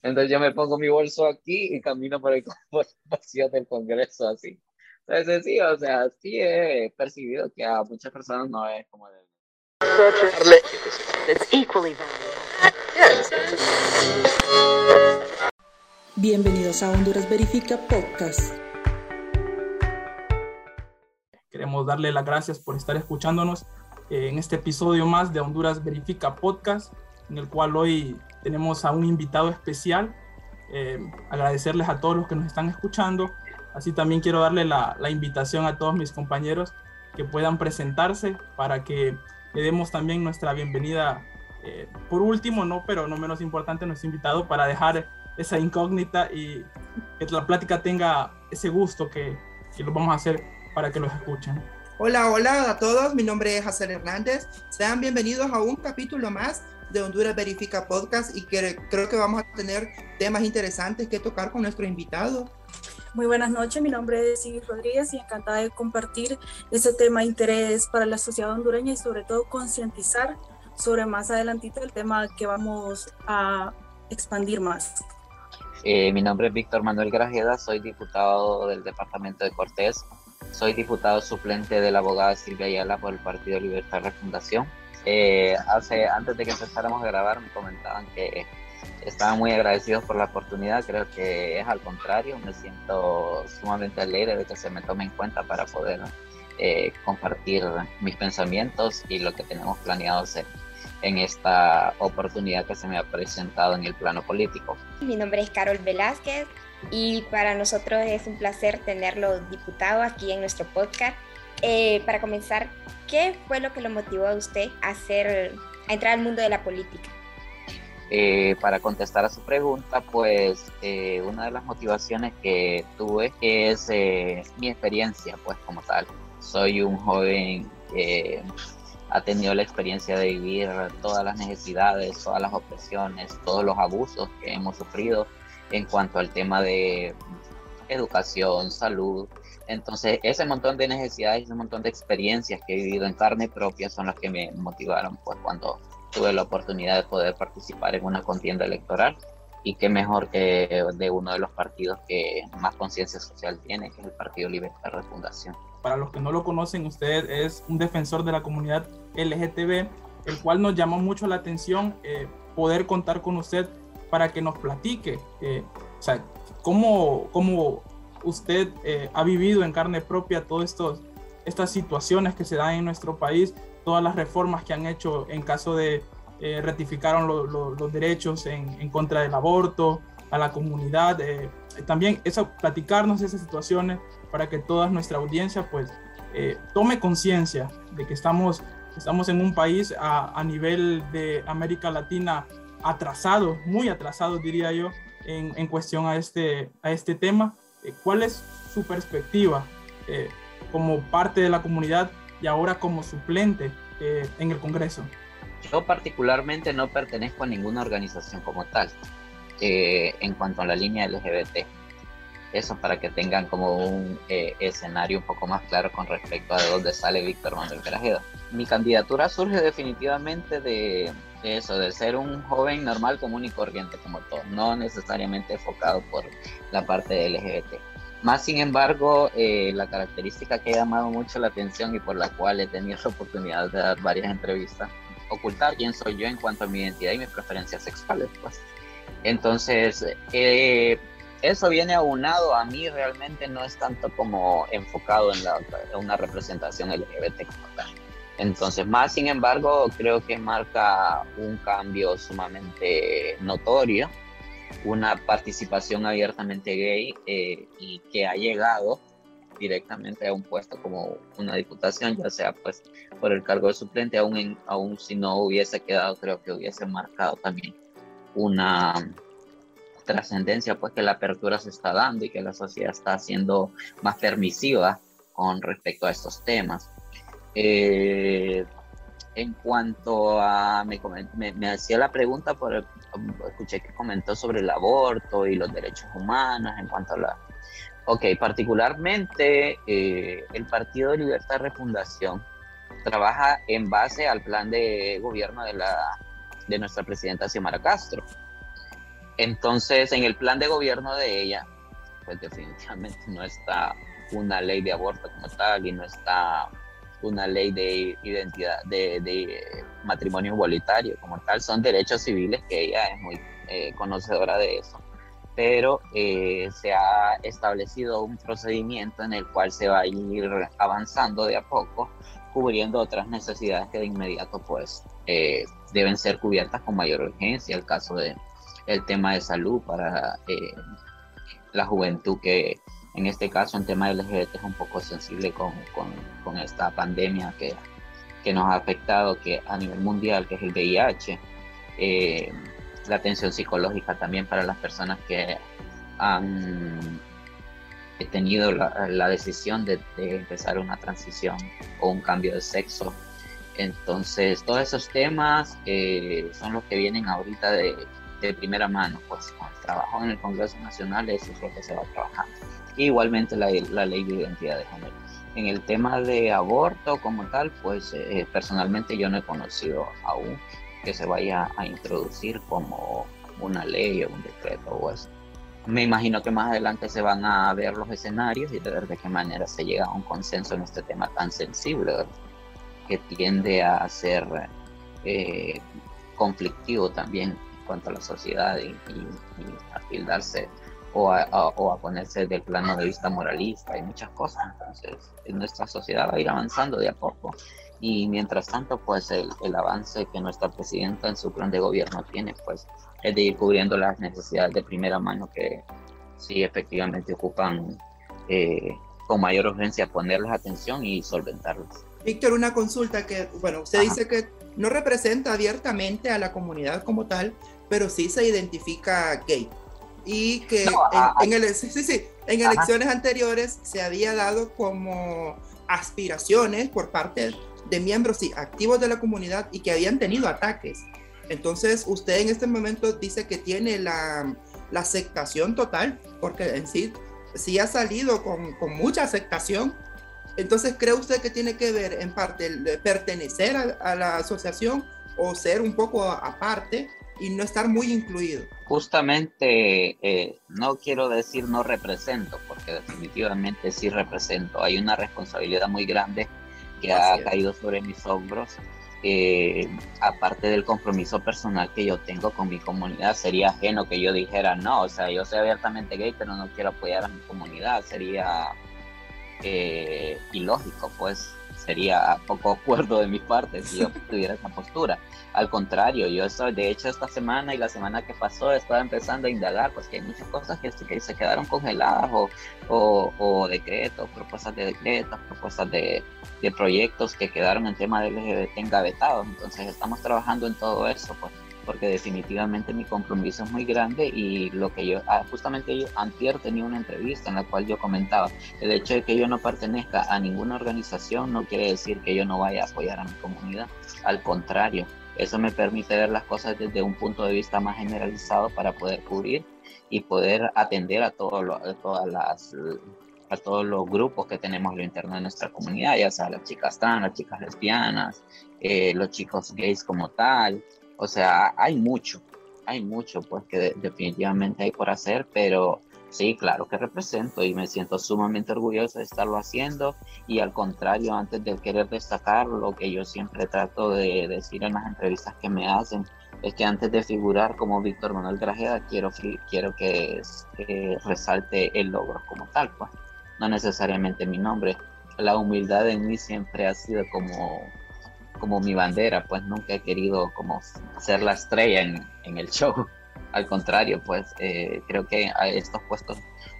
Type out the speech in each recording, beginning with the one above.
Entonces yo me pongo mi bolso aquí y camino por el pasillo del Congreso así. Entonces sí, o sea, sí he percibido que a muchas personas no es como de... Bienvenidos a Honduras Verifica Podcast. Queremos darle las gracias por estar escuchándonos en este episodio más de Honduras Verifica Podcast, en el cual hoy tenemos a un invitado especial. Eh, agradecerles a todos los que nos están escuchando. Así también quiero darle la, la, invitación a todos mis compañeros que puedan presentarse para que le demos también nuestra bienvenida. Eh, por último, no, pero no menos importante, nuestro invitado para dejar esa incógnita y que la plática tenga ese gusto que, que lo vamos a hacer para que los escuchen. Hola, hola a todos, mi nombre es Hazel Hernández. Sean bienvenidos a un capítulo más de Honduras Verifica Podcast y que, creo que vamos a tener temas interesantes que tocar con nuestro invitado. Muy buenas noches, mi nombre es Sigrid Rodríguez y encantada de compartir ese tema de interés para la sociedad hondureña y sobre todo concientizar sobre más adelantito el tema que vamos a expandir más. Eh, mi nombre es Víctor Manuel Grajeda, soy diputado del departamento de Cortés, soy diputado suplente de la abogada Silvia Ayala por el Partido Libertad Refundación eh, hace, antes de que empezáramos a grabar me comentaban que estaban muy agradecidos por la oportunidad, creo que es al contrario, me siento sumamente alegre de que se me tome en cuenta para poder eh, compartir mis pensamientos y lo que tenemos planeado hacer en esta oportunidad que se me ha presentado en el plano político. Mi nombre es Carol Velázquez y para nosotros es un placer tenerlo diputado aquí en nuestro podcast. Eh, para comenzar, ¿Qué fue lo que lo motivó a usted a, hacer, entrar al mundo de la política? Eh, para contestar a su pregunta, pues eh, una de las motivaciones que tuve es eh, mi experiencia, pues como tal. Soy un joven que ha tenido la experiencia de vivir todas las necesidades, todas las opresiones, todos los abusos que hemos sufrido en cuanto al tema de educación, salud, entonces, ese montón de necesidades, ese montón de experiencias que he vivido en carne propia son las que me motivaron pues, cuando tuve la oportunidad de poder participar en una contienda electoral. Y qué mejor que de uno de los partidos que más conciencia social tiene, que es el Partido Libertad Refundación. Para los que no lo conocen, usted es un defensor de la comunidad LGTB, el cual nos llamó mucho la atención eh, poder contar con usted para que nos platique, eh, o sea, cómo, cómo usted eh, ha vivido en carne propia todas estas situaciones que se dan en nuestro país, todas las reformas que han hecho en caso de eh, ratificaron los derechos en, contra del aborto, a la comunidad. Eh, también eso, platicarnos esas situaciones para que toda nuestra audiencia pues tome conciencia de que estamos, estamos en un país a, a, nivel de América Latina atrasado, muy atrasado diría yo, en, en cuestión a este, a este tema eh, ¿Cuál es su perspectiva eh, como parte de la comunidad y ahora como suplente eh, en el Congreso? Yo particularmente no pertenezco a ninguna organización como tal en cuanto a la línea LGBT. Eso para que tengan como un escenario un poco más claro con respecto a de dónde sale Víctor Manuel Grajeda. Mi candidatura surge definitivamente de, eso, de ser un joven normal, común y corriente como todo, no necesariamente enfocado por la parte de LGBT. Más sin embargo, eh, la característica que ha llamado mucho la atención y por la cual he tenido la oportunidad de dar varias entrevistas, ocultar quién soy yo en cuanto a mi identidad y mis preferencias sexuales. Pues. Entonces, eh, eso viene aunado a mí realmente no es tanto como enfocado en, la, en una representación LGBT como tal. Entonces, más sin embargo, creo que marca un cambio sumamente notorio, una participación abiertamente gay eh, y que ha llegado directamente a un puesto como una diputación, ya sea pues por el cargo de suplente, aún, aún si no hubiese quedado, creo que hubiese marcado también una trascendencia, pues que la apertura se está dando y que la sociedad está siendo más permisiva con respecto a estos temas. Eh, en cuanto a, me, hacía la pregunta, por escuché que comentó sobre el aborto y los derechos humanos, en cuanto a la... Ok, particularmente eh, el Partido de Libertad Refundación trabaja en base al plan de gobierno de, la, de nuestra presidenta Xiomara Castro. entonces, en el plan de gobierno de ella, pues definitivamente no está una ley de aborto como tal y no está una ley de identidad, de, matrimonio igualitario como tal. Son derechos civiles que ella es muy eh, conocedora de eso. Pero eh, se ha establecido un procedimiento en el cual se va a ir avanzando de a poco, cubriendo otras necesidades que de inmediato pues eh, deben ser cubiertas con mayor urgencia. El caso de el tema de salud para la juventud que en este caso en tema LGBT es un poco sensible con, con, esta pandemia que, que nos ha afectado que a nivel mundial, que es el VIH, eh, la atención psicológica también para las personas que han tenido la, decisión de, empezar una transición o un cambio de sexo. Entonces, todos esos temas eh, son los que vienen ahorita de, de primera mano, pues con el trabajo en el Congreso Nacional, eso es lo que se va trabajando. Igualmente la, la ley de identidad de género. En el tema de aborto como tal, pues eh, personalmente yo no he conocido aún que se vaya a introducir como una ley o un decreto o eso. Me imagino que más adelante se van a ver los escenarios y ver de qué manera se llega a un consenso en este tema tan sensible, que tiende a ser eh, conflictivo también en cuanto a la sociedad y, y, y a tildarse o a, o a, ponerse del plano de vista moralista y muchas cosas. Entonces, nuestra sociedad va a ir avanzando de a poco. Y mientras tanto, pues el, el, avance que nuestra presidenta en su plan de gobierno tiene, pues es de ir cubriendo las necesidades de primera mano que sí efectivamente ocupan eh, con mayor urgencia ponerles atención y solventarlas. Víctor, una consulta que, bueno, usted Ajá. dice que no representa abiertamente a la comunidad como tal, pero sí se identifica gay y que no, en, en, el, sí, sí, en elecciones anteriores se había dado como aspiraciones por parte de miembros y activos de la comunidad y que habían tenido ataques. Entonces, usted en este momento dice que tiene la, la aceptación total, porque en sí, sí ha salido con, con, mucha aceptación. Entonces, ¿cree usted que tiene que ver en parte el pertenecer a, a la asociación o ser un poco aparte y no estar muy incluido. Justamente, eh, no quiero decir no represento, porque definitivamente sí represento. Hay una responsabilidad muy grande que Así ha caído sobre mis hombros. Eh, aparte del compromiso personal que yo tengo con mi comunidad, sería ajeno que yo dijera no, o sea, yo soy abiertamente gay, pero no quiero apoyar a mi comunidad, sería eh, ilógico, pues sería poco acuerdo de mi parte si yo tuviera esa postura. Al contrario, yo estoy, de hecho, esta semana y la semana que pasó estaba empezando a indagar, pues que hay muchas cosas que, que se quedaron congeladas o, o, o, decretos, propuestas de decretos, propuestas de, de, proyectos que quedaron en tema de LGBT engavetados. Entonces estamos trabajando en todo eso, pues porque definitivamente mi compromiso es muy grande y lo que yo, ah, justamente yo antier tenía una entrevista en la cual yo comentaba, el hecho de que yo no pertenezca a ninguna organización no quiere decir que yo no vaya a apoyar a mi comunidad, al contrario, eso me permite ver las cosas desde un punto de vista más generalizado para poder cubrir y poder atender a, todo lo, todas las a todos los grupos que tenemos lo interno de nuestra comunidad, ya sea las chicas trans, las chicas lesbianas, eh, los chicos gays como tal, o sea, hay mucho, hay mucho pues que de, definitivamente hay por hacer, pero sí, claro que represento y me siento sumamente orgulloso de estarlo haciendo y al contrario, antes de querer destacar, lo que yo siempre trato de decir en las entrevistas que me hacen, es que antes de figurar como Víctor Manuel Grajeda, quiero, quiero que, que resalte el logro como tal, pues no necesariamente mi nombre. La humildad en mí siempre ha sido como como mi bandera, pues nunca he querido como ser la estrella en, en el show. Al contrario, pues eh, creo que a estos puestos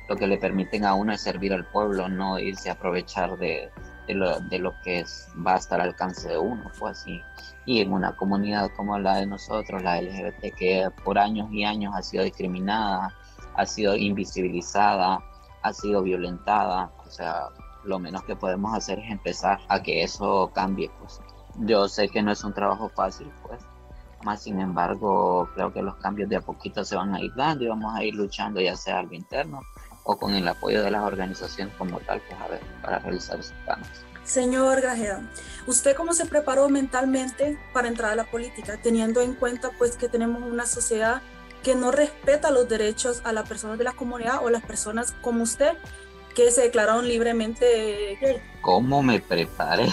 lo que le permiten a uno es servir al pueblo, no irse a aprovechar de, de, lo, de lo, que es, va a estar al alcance de uno, pues y, y en una comunidad como la de nosotros, la LGBT, que por años y años ha sido discriminada, ha sido invisibilizada, ha sido violentada, o sea, lo menos que podemos hacer es empezar a que eso cambie, pues. Yo sé que no es un trabajo fácil, pues, más sin embargo, creo que los cambios de a poquito se van a ir dando y vamos a ir luchando, ya sea algo interno o con el apoyo de las organizaciones como tal, pues, a ver, para realizar esos cambios. Señor Grajeda, ¿usted cómo se preparó mentalmente para entrar a la política, teniendo en cuenta pues que tenemos una sociedad que no respeta los derechos a las personas de la comunidad o las personas como usted que se declararon libremente gay. ¿Cómo me preparé?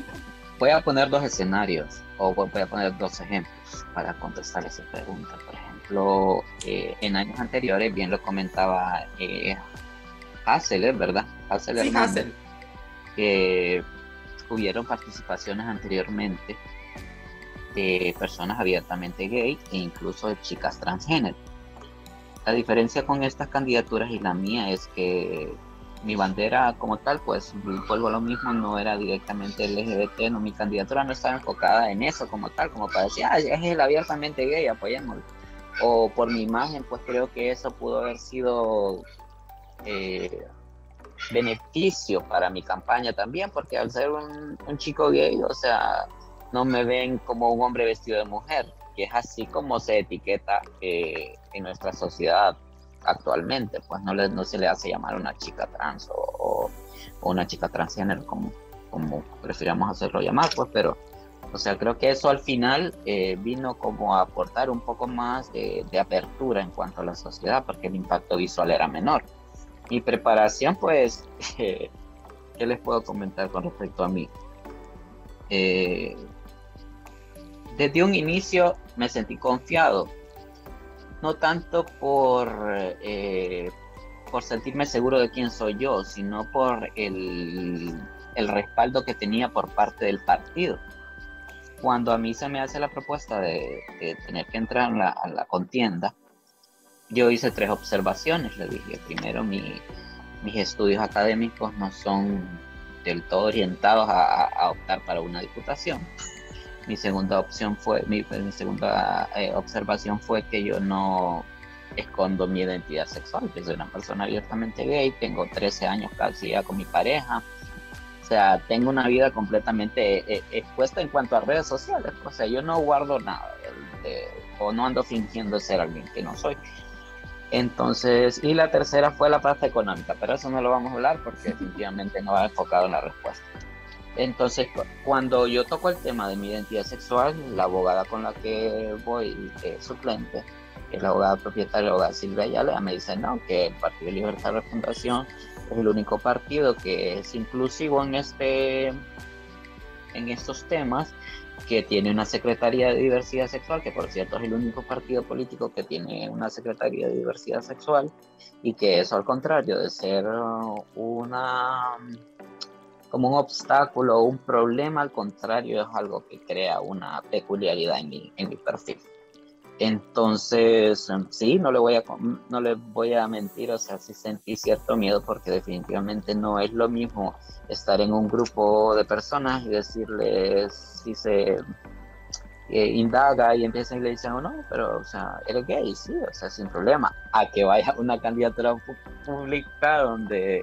voy a poner dos escenarios o voy a poner dos ejemplos para contestar esa pregunta. Por ejemplo, eh, en años anteriores, bien lo comentaba eh, Hassel, ¿verdad? Hassel sí, Hernández, que hubieron participaciones anteriormente de personas abiertamente gay e incluso de chicas transgénero. La diferencia con estas candidaturas y la mía es que mi bandera como tal, pues vuelvo a lo mismo, no era directamente LGBT, no, mi candidatura no estaba enfocada en eso como tal, como para decir, ah, es el abiertamente gay, apoyémoslo. O por mi imagen, pues creo que eso pudo haber sido eh, beneficio para mi campaña también, porque al ser un, chico gay, o sea, no me ven como un hombre vestido de mujer, que es así como se etiqueta eh, en nuestra sociedad actualmente, pues no, le, no se le hace llamar una chica trans o, o una chica transgénero como, como prefiramos hacerlo llamar, pues, pero, o sea, creo que eso al final eh, vino como a aportar un poco más de, de, apertura en cuanto a la sociedad, porque el impacto visual era menor. Mi preparación, pues, eh, ¿qué les puedo comentar con respecto a mí? Eh, desde un inicio me sentí confiado, no tanto por, eh, por sentirme seguro de quién soy yo, sino por el, el, respaldo que tenía por parte del partido. Cuando a mí se me hace la propuesta de, tener que entrar a la contienda, yo hice tres observaciones. Le dije, primero, mi, mis estudios académicos no son del todo orientados a, a optar para una diputación mi segunda opción fue, mi, mi segunda eh, observación fue que yo no escondo mi identidad sexual, que soy una persona abiertamente gay, tengo 13 años casi ya con mi pareja, o sea, tengo una vida completamente eh, expuesta en cuanto a redes sociales, o sea, yo no guardo nada, de, de, o no ando fingiendo ser alguien que no soy. Entonces, y la tercera fue la parte económica, pero eso no lo vamos a hablar porque definitivamente no va enfocado en la respuesta. Entonces, cuando yo toco el tema de mi identidad sexual, la abogada con la que voy, eh, suplente, que es la abogada propietaria, la abogada Silvia Ayala, me dice no, que el Partido de Libertad de Refundación es el único partido que es inclusivo en, este, en estos temas, que tiene una Secretaría de Diversidad Sexual, que por cierto es el único partido político que tiene una Secretaría de Diversidad Sexual, y que eso al contrario de ser una como un obstáculo o un problema, al contrario, es algo que crea una peculiaridad en mi, en mi perfil. Entonces, sí, no le, voy a, no le voy a mentir, o sea, sí sentí cierto miedo porque definitivamente no es lo mismo estar en un grupo de personas y decirles si se eh, indaga y empiezan y le dicen, oh, no, pero, o sea, eres gay, sí, o sea, sin problema, a que vaya una candidatura pública donde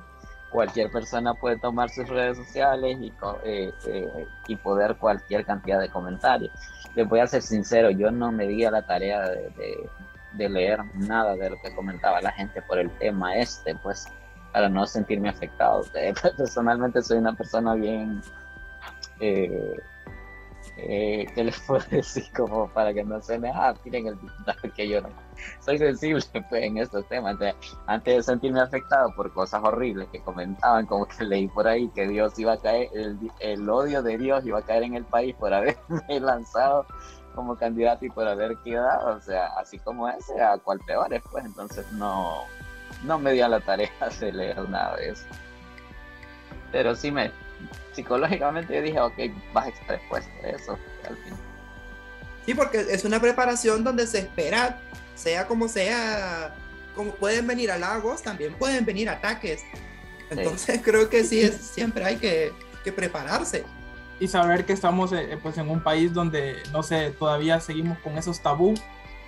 cualquier persona puede tomar sus redes sociales y, eh, eh, y poder cualquier cantidad de comentarios. Les voy a ser sincero, yo no me di a la tarea de, de, leer nada de lo que comentaba la gente por el tema este, pues para no sentirme afectado. Personalmente soy una persona bien... Eh, eh, ¿qué les puedo decir? Como para que no se me, ah, miren el diputado que yo no. Soy sensible pues, en estos temas. Antes de sentirme afectado por cosas horribles que comentaban, como que leí por ahí que Dios iba a caer, el, el odio de Dios iba a caer en el país por haberme lanzado como candidato y por haber quedado, o sea, así como ese, a cual peor es, pues entonces no, no me dio la tarea de leer nada de eso. Pero sí me, psicológicamente yo dije, ok, vas a estar expuesto a eso al fin. Sí, porque es una preparación donde se espera, sea como sea, como pueden venir halagos, también pueden venir ataques. Entonces sí. creo que sí, es, siempre hay que, que, prepararse. Y saber que estamos eh, pues, en un país donde, no sé, todavía seguimos con esos tabú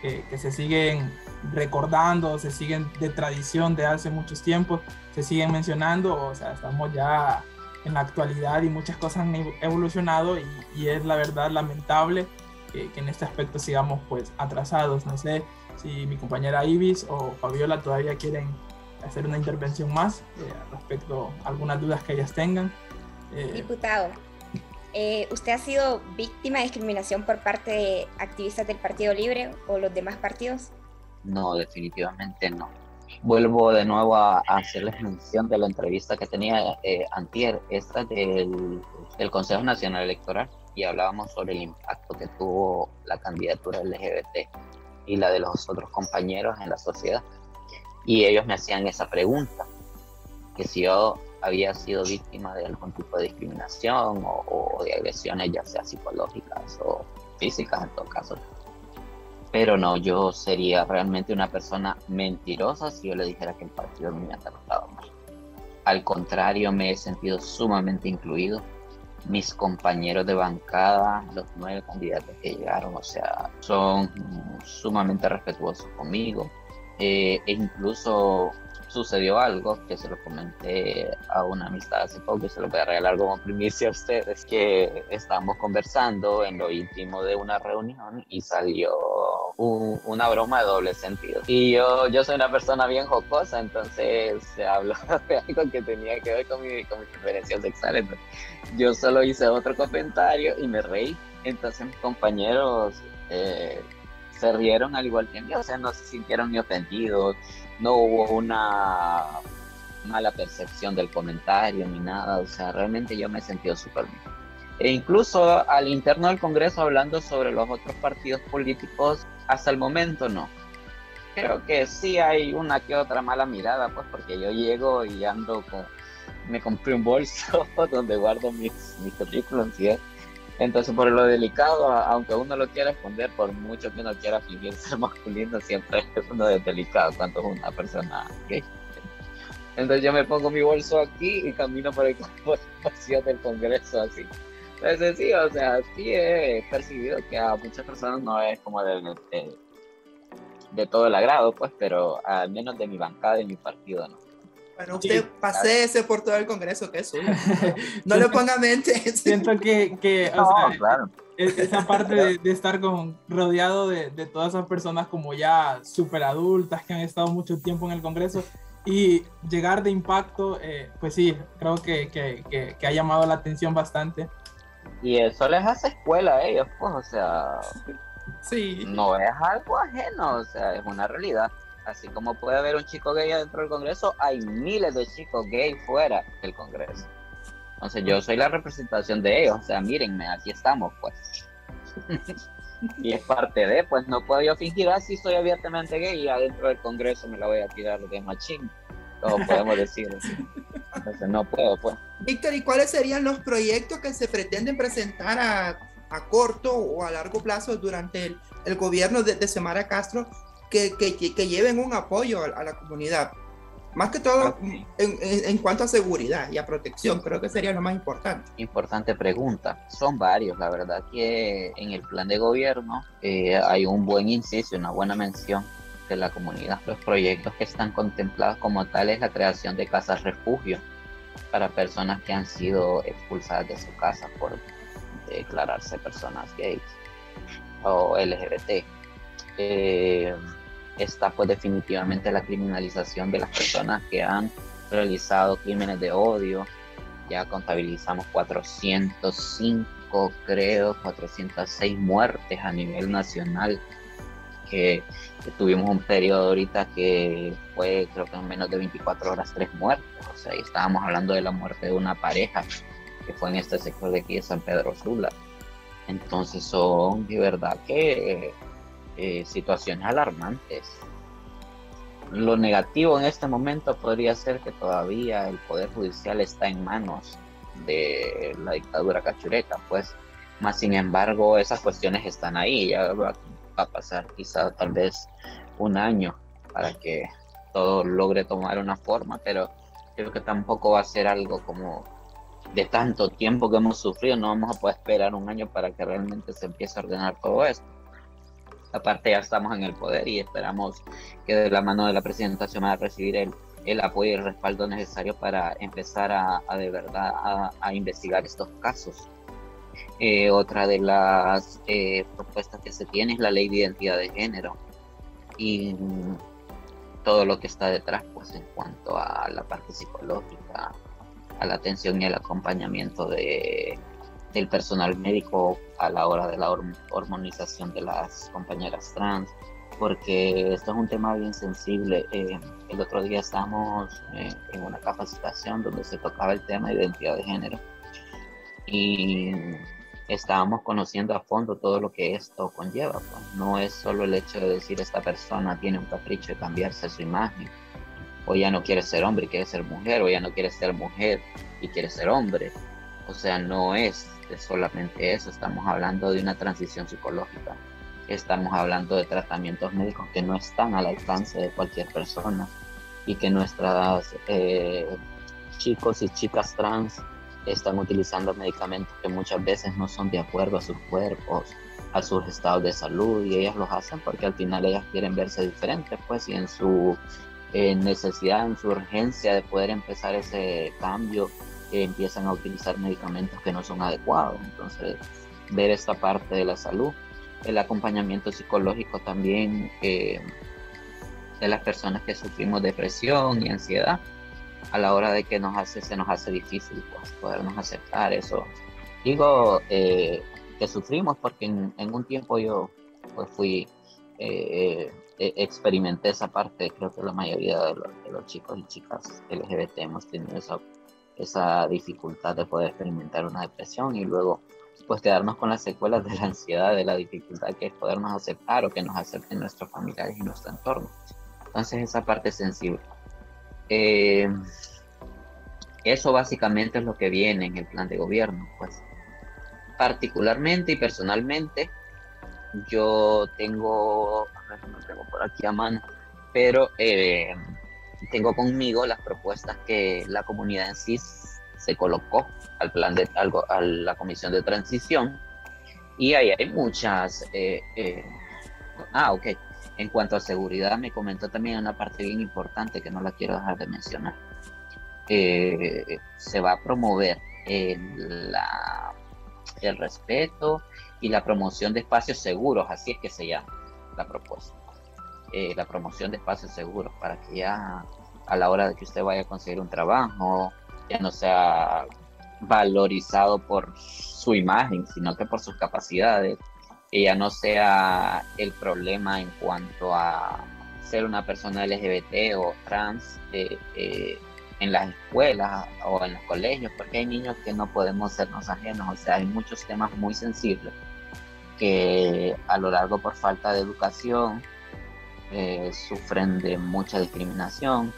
que, que se siguen recordando, se siguen de tradición de hace muchos tiempos, se siguen mencionando, o sea, estamos ya en la actualidad y muchas cosas han evolucionado y, es la verdad lamentable que, que, en este aspecto sigamos pues atrasados. No sé si mi compañera Ibis o Fabiola todavía quieren hacer una intervención más eh, respecto a algunas dudas que ellas tengan. Eh, Diputado, eh, ¿usted ha sido víctima de discriminación por parte de activistas del Partido Libre o los demás partidos? No, definitivamente no. Vuelvo de nuevo a, hacerles mención de la entrevista que tenía eh, Antier, esta del, Consejo Nacional Electoral, y hablábamos sobre el impacto que tuvo la candidatura LGBT y la de los otros compañeros en la sociedad. Y ellos me hacían esa pregunta, que si yo había sido víctima de algún tipo de discriminación o, de agresiones, ya sea psicológicas o físicas en todo caso. Pero no, yo sería realmente una persona mentirosa si yo le dijera que el partido me ha tratado mal. Al contrario, me he sentido sumamente incluido. Mis compañeros de bancada, los nueve candidatos que llegaron, o sea, son sumamente respetuosos conmigo. Eh, e incluso sucedió algo que se lo comenté a una amistad hace poco y se lo voy a regalar como primicia a ustedes, que estábamos conversando en lo íntimo de una reunión y salió una broma de doble sentido. Y yo, yo soy una persona bien jocosa, entonces se habló de algo que tenía que ver con mi, con mi preferencia sexual. yo solo hice otro comentario y me reí. Entonces mis compañeros... Eh, se rieron al igual que mí, o sea, no se sintieron ni ofendidos, no hubo una mala percepción del comentario ni nada, o sea, realmente yo me he sentido súper bien. E incluso al interno del Congreso hablando sobre los otros partidos políticos, hasta el momento no. Creo que sí hay una que otra mala mirada, pues porque yo llego y ando con, me compré un bolso donde guardo mis, mis currículums y entonces, por lo delicado, aunque uno lo quiera esconder, por mucho que uno quiera fingir ser masculino, siempre es uno de delicado cuando es una persona gay. Entonces yo me pongo mi bolso aquí y camino por el espacio del Congreso así. Entonces sí, o sea, sí he percibido que a muchas personas no es como de, de, todo el agrado, pues, pero al menos de mi bancada y mi partido no. Bueno, usted pase ese por todo el Congreso, que es suyo. No le ponga mente. Siento que, que o sea, claro. esa parte de, de, estar con, rodeado de, de, todas esas personas como ya súper adultas que han estado mucho tiempo en el Congreso y llegar de impacto, eh, pues sí, creo que, que, que, ha llamado la atención bastante. Y eso les hace escuela a ellos, pues, o sea, sí. no es algo ajeno, o sea, es una realidad. Así como puede haber un chico gay dentro del Congreso, hay miles de chicos gay fuera del Congreso. Entonces yo soy la representación de ellos, o sea, mírenme, aquí estamos, pues. y es parte de, pues no puedo yo fingir así ah, soy abiertamente gay y adentro del Congreso me la voy a tirar de machín, como podemos decir. Entonces no puedo, pues. Víctor, ¿y cuáles serían los proyectos que se pretenden presentar a, a corto o a largo plazo durante el, el gobierno de Semara Castro que, que, lleven un apoyo a, la comunidad. Más que todo en, en, cuanto a seguridad y a protección, creo que sería lo más importante. Importante pregunta. Son varios, la verdad que en el plan de gobierno eh, hay un buen inciso, una buena mención de la comunidad. Los proyectos que están contemplados como tal es la creación de casas refugio para personas que han sido expulsadas de su casa por declararse personas gays o LGBT. Eh, está pues definitivamente la criminalización de las personas que han realizado crímenes de odio. Ya contabilizamos 405, creo, 406 muertes a nivel nacional. Que, tuvimos un periodo ahorita que fue, creo que en menos de 24 horas, tres muertes. O sea, estábamos hablando de la muerte de una pareja que fue en este sector de aquí de San Pedro Sula. Entonces son de verdad que eh, situaciones alarmantes. Lo negativo en este momento podría ser que todavía el Poder Judicial está en manos de la dictadura cachureca, pues, más sin embargo esas cuestiones están ahí, ya va, a pasar quizá tal vez un año para que todo logre tomar una forma, pero creo que tampoco va a ser algo como de tanto tiempo que hemos sufrido, no vamos a poder esperar un año para que realmente se empiece a ordenar todo esto aparte ya estamos en el poder y esperamos que de la mano de la presidenta se va a recibir el, el apoyo y el respaldo necesario para empezar a, de verdad a, investigar estos casos. Eh, otra de las eh, propuestas que se tiene es la ley de identidad de género y todo lo que está detrás pues en cuanto a la parte psicológica, a la atención y el acompañamiento de del personal médico a la hora de la hormonización de las compañeras trans, porque esto es un tema bien sensible. Eh, el otro día estábamos eh, en una capacitación donde se tocaba el tema de identidad de género y estábamos conociendo a fondo todo lo que esto conlleva. Pues. No es solo el hecho de decir esta persona tiene un capricho de cambiarse su imagen, o ya no quiere ser hombre y quiere ser mujer, o ya no quiere ser mujer y quiere ser hombre. O sea, no es solamente eso, estamos hablando de una transición psicológica, estamos hablando de tratamientos médicos que no están al alcance de cualquier persona y que nuestras eh, chicos y chicas trans están utilizando medicamentos que muchas veces no son de acuerdo a sus cuerpos, a sus estados de salud y ellas los hacen porque al final ellas quieren verse diferentes, pues y en su eh, necesidad, en su urgencia de poder empezar ese cambio, eh, empiezan a utilizar medicamentos que no son adecuados. Entonces, ver esta parte de la salud, el acompañamiento psicológico también eh, de las personas que sufrimos depresión y ansiedad a la hora de que nos hace, se nos hace difícil pues, podernos aceptar eso. Digo eh, que sufrimos porque en, un tiempo yo pues fui, eh, eh, experimenté esa parte, creo que la mayoría de los, chicos y chicas LGBT hemos tenido esa, esa dificultad de poder experimentar una depresión y luego pues quedarnos con las secuelas de la ansiedad, de la dificultad que es podernos aceptar o que nos acepten nuestros familiares y nuestro entorno. Entonces esa parte sensible. Eh, eso básicamente es lo que viene en el plan de gobierno. Pues particularmente y personalmente, yo tengo, no tengo por aquí a mano, pero eh, tengo conmigo las propuestas que la comunidad en sí se colocó al plan de algo a la comisión de transición y ahí hay muchas eh, ah ok en cuanto a seguridad, me comentó también una parte bien importante que no la quiero dejar de mencionar. Eh, se va a promover el respeto y la promoción de espacios seguros, así es que se llama la propuesta. Eh, la promoción de espacios seguros para que ya a la hora de que usted vaya a conseguir un trabajo, ya no sea valorizado por su imagen, sino que por sus capacidades, que ya no sea el problema en cuanto a ser una persona LGBT o trans eh, eh, en las escuelas o en los colegios, porque hay niños que no podemos sernos ajenos, o sea, hay muchos temas muy sensibles que a lo largo por falta de educación eh, sufren de mucha discriminación.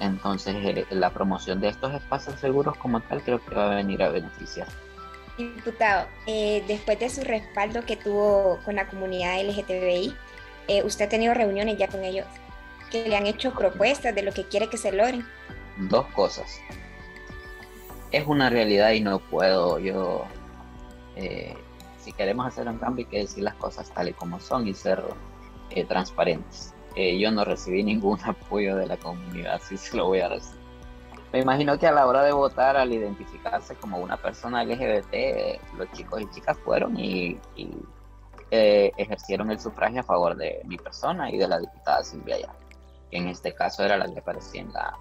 Entonces, la promoción de estos espacios seguros como tal creo que va a venir a beneficiar. Diputado, eh, después de su respaldo que tuvo con la comunidad LGTBI, eh, ¿usted ha tenido reuniones ya con ellos que le han hecho propuestas de lo que quiere que se logren? Dos cosas. Es una realidad y no puedo yo, eh, si queremos hacer un cambio hay que decir las cosas tal y como son y ser transparentes. yo no recibí ningún apoyo de la comunidad, sí se lo voy a recibir me imagino que a la hora de votar, al identificarse como una persona LGBT, los chicos y chicas fueron y, eh, ejercieron el sufragio a favor de mi persona y de la diputada Silvia Ayala, que en este caso era la que aparecía en la,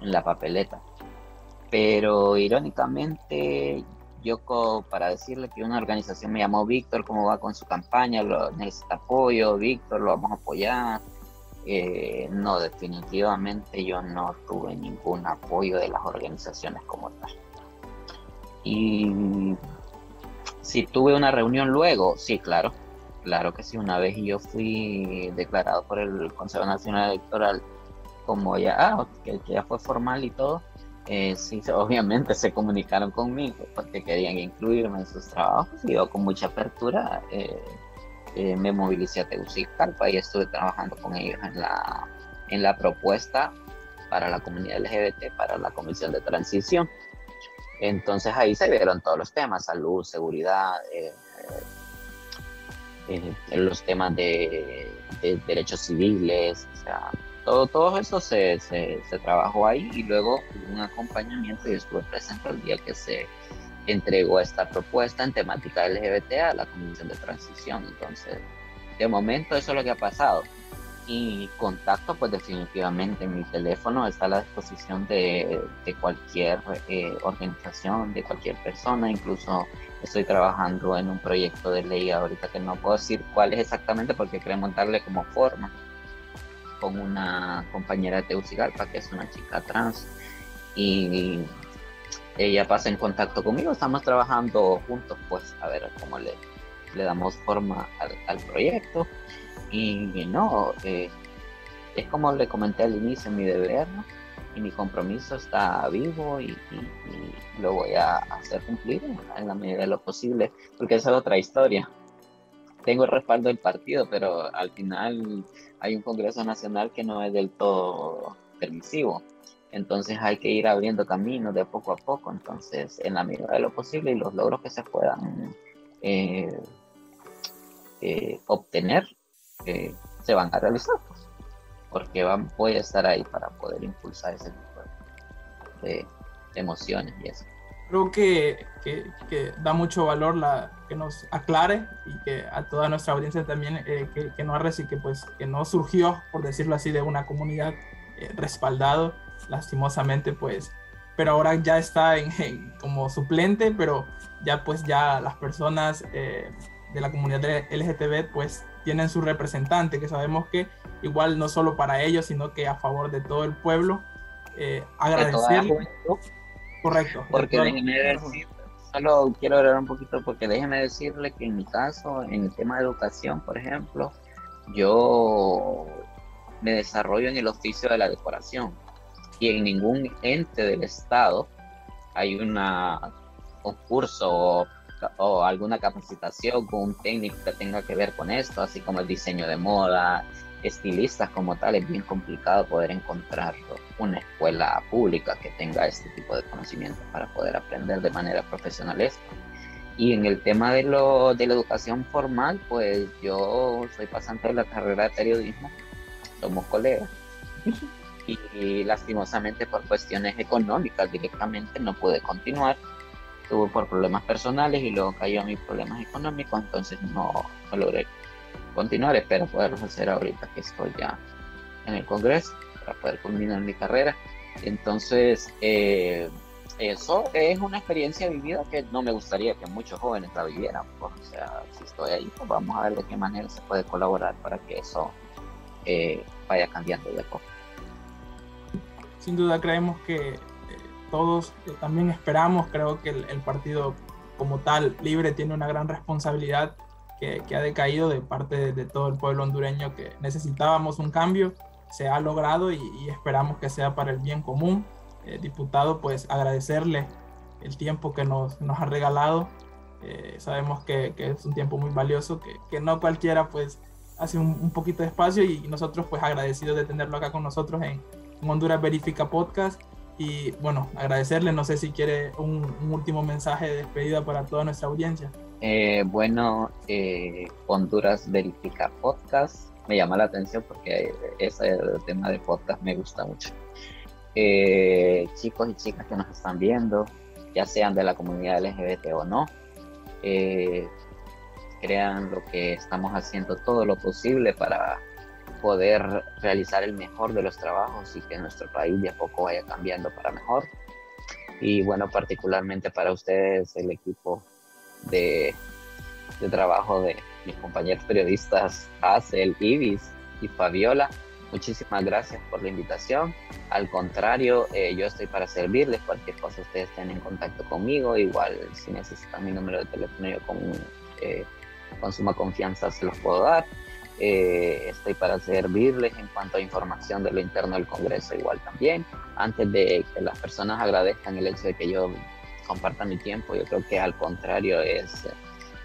en la papeleta. Pero irónicamente, yo para decirle que una organización me llamó Víctor, ¿cómo va con su campaña? Lo, necesita apoyo, Víctor, lo vamos a apoyar eh, no, definitivamente yo no tuve ningún apoyo de las organizaciones como tal. Y si tuve una reunión luego, sí, claro, claro que sí. Una vez yo fui declarado por el Consejo Nacional Electoral como ya, ah, que, ya fue formal y todo. Eh, sí, obviamente se comunicaron conmigo porque querían incluirme en sus trabajos y yo con mucha apertura eh, eh, me movilicé a Tegucigalpa y estuve trabajando con ellos en la, en la propuesta para la comunidad LGBT, para la comisión de transición. Entonces ahí se vieron todos los temas, salud, seguridad, los temas de, derechos civiles, o sea, todo, todo eso se, se, se, trabajó ahí y luego un acompañamiento y estuve presente el día que se entregó esta propuesta en temática LGBT a la Comisión de Transición. Entonces, de momento eso es lo que ha pasado. Y contacto, pues definitivamente mi teléfono está a la disposición de, de cualquier eh, organización, de cualquier persona, incluso estoy trabajando en un proyecto de ley ahorita que no puedo decir cuál es exactamente porque queremos darle como forma con una compañera de Teucigalpa que es una chica trans y ella pasa en contacto conmigo, estamos trabajando juntos pues a ver cómo le, le damos forma al, proyecto. Y no, eh, es como le comenté al inicio, mi deber y mi compromiso está vivo y, lo voy a hacer cumplir en la medida de lo posible, porque esa es otra historia. Tengo el respaldo del partido, pero al final hay un Congreso Nacional que no es del todo permisivo. Entonces hay que ir abriendo caminos de poco a poco. Entonces, en la medida de lo posible y los logros que se puedan eh, eh, obtener, eh, se van a realizar. Pues porque voy a estar ahí para poder impulsar ese tipo de, emociones y eso. Creo que, que, da mucho valor la, que nos aclare y que a toda nuestra audiencia también eh, que, que, no y que pues que no surgió, por decirlo así, de una comunidad eh, respaldado, lastimosamente pues, pero ahora ya está en, como suplente, pero ya pues ya las personas eh, de la comunidad LGTB pues tienen su representante, que sabemos que igual no solo para ellos, sino que a favor de todo el pueblo. Eh, agradecer. Correcto. Porque déjeme decir, solo quiero hablar un poquito, porque déjeme decirle que en mi caso, en el tema de educación, por ejemplo, yo me desarrollo en el oficio de la decoración y en ningún ente del Estado hay una, un curso o alguna capacitación con un técnico que tenga que ver con esto, así como el diseño de moda, estilistas como tal, es bien complicado poder encontrar una escuela pública que tenga este tipo de conocimiento para poder aprender de manera profesional esto. Y en el tema de, lo, de la educación formal, pues yo soy pasante de la carrera de periodismo, somos colegas. Y, lastimosamente por cuestiones económicas directamente no pude continuar tuvo por problemas personales y luego cayó a mis problemas económicos, entonces no, logré continuar. Espero poderlo hacer ahorita que estoy ya en el Congreso para poder culminar mi carrera. Entonces, eh, eso es una experiencia vivida que no me gustaría que muchos jóvenes la vivieran. Pues, o sea, si estoy ahí, pues vamos a ver de qué manera se puede colaborar para que eso eh, vaya cambiando de poco. Sin duda creemos que todos eh, también esperamos, creo que el, partido como tal libre tiene una gran responsabilidad que, ha decaído de parte de, todo el pueblo hondureño que necesitábamos un cambio, se ha logrado y, esperamos que sea para el bien común. Eh, diputado, pues agradecerle el tiempo que nos, nos ha regalado. Eh, sabemos que, que, es un tiempo muy valioso, que, que no cualquiera pues hace un, un, poquito de espacio y nosotros pues agradecidos de tenerlo acá con nosotros en, Honduras Verifica Podcast y bueno, agradecerle, no sé si quiere un, último mensaje de despedida para toda nuestra audiencia. Eh, bueno, eh, Honduras Verifica Podcast, me llama la atención porque ese tema de podcast me gusta mucho. Eh, chicos y chicas que nos están viendo, ya sean de la comunidad LGBT o no, crean lo que estamos haciendo todo lo posible para poder realizar el mejor de los trabajos y que nuestro país de a poco vaya cambiando para mejor. Y bueno, particularmente para ustedes, el equipo de, de trabajo de mis compañeros periodistas, Hazel, Ibis y Fabiola, muchísimas gracias por la invitación. Al contrario, eh, yo estoy para servirles. Cualquier cosa ustedes estén en contacto conmigo. Igual, si necesitan mi número de teléfono, yo con, eh, con suma confianza se los puedo dar. Eh, estoy para servirles en cuanto a información de lo interno del Congreso igual también. Antes de que las personas agradezcan el hecho de que yo comparta mi tiempo, yo creo que al contrario es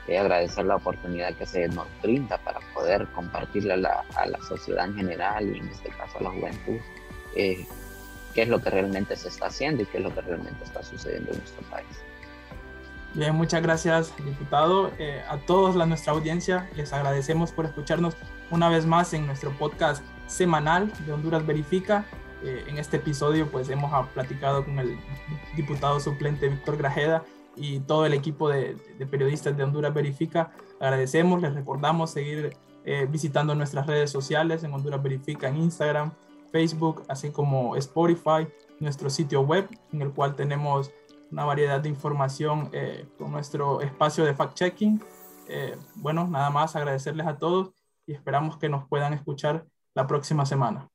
eh, agradecer la oportunidad que se nos brinda para poder compartirle a la, a la sociedad en general y en este caso a la juventud eh, qué es lo que realmente se está haciendo y qué es lo que realmente está sucediendo en nuestro país. Bien, muchas gracias, diputado. Eh, a todos la nuestra audiencia les agradecemos por escucharnos una vez más en nuestro podcast semanal de Honduras Verifica. Eh, en este episodio, pues hemos platicado con el diputado suplente Víctor Grajeda y todo el equipo de, periodistas de Honduras Verifica. Agradecemos, les recordamos seguir eh, visitando nuestras redes sociales en Honduras Verifica en Instagram, Facebook, así como Spotify, nuestro sitio web en el cual tenemos una variedad de información eh, con nuestro espacio de fact-checking. Eh, bueno, nada más agradecerles a todos y esperamos que nos puedan escuchar la próxima semana.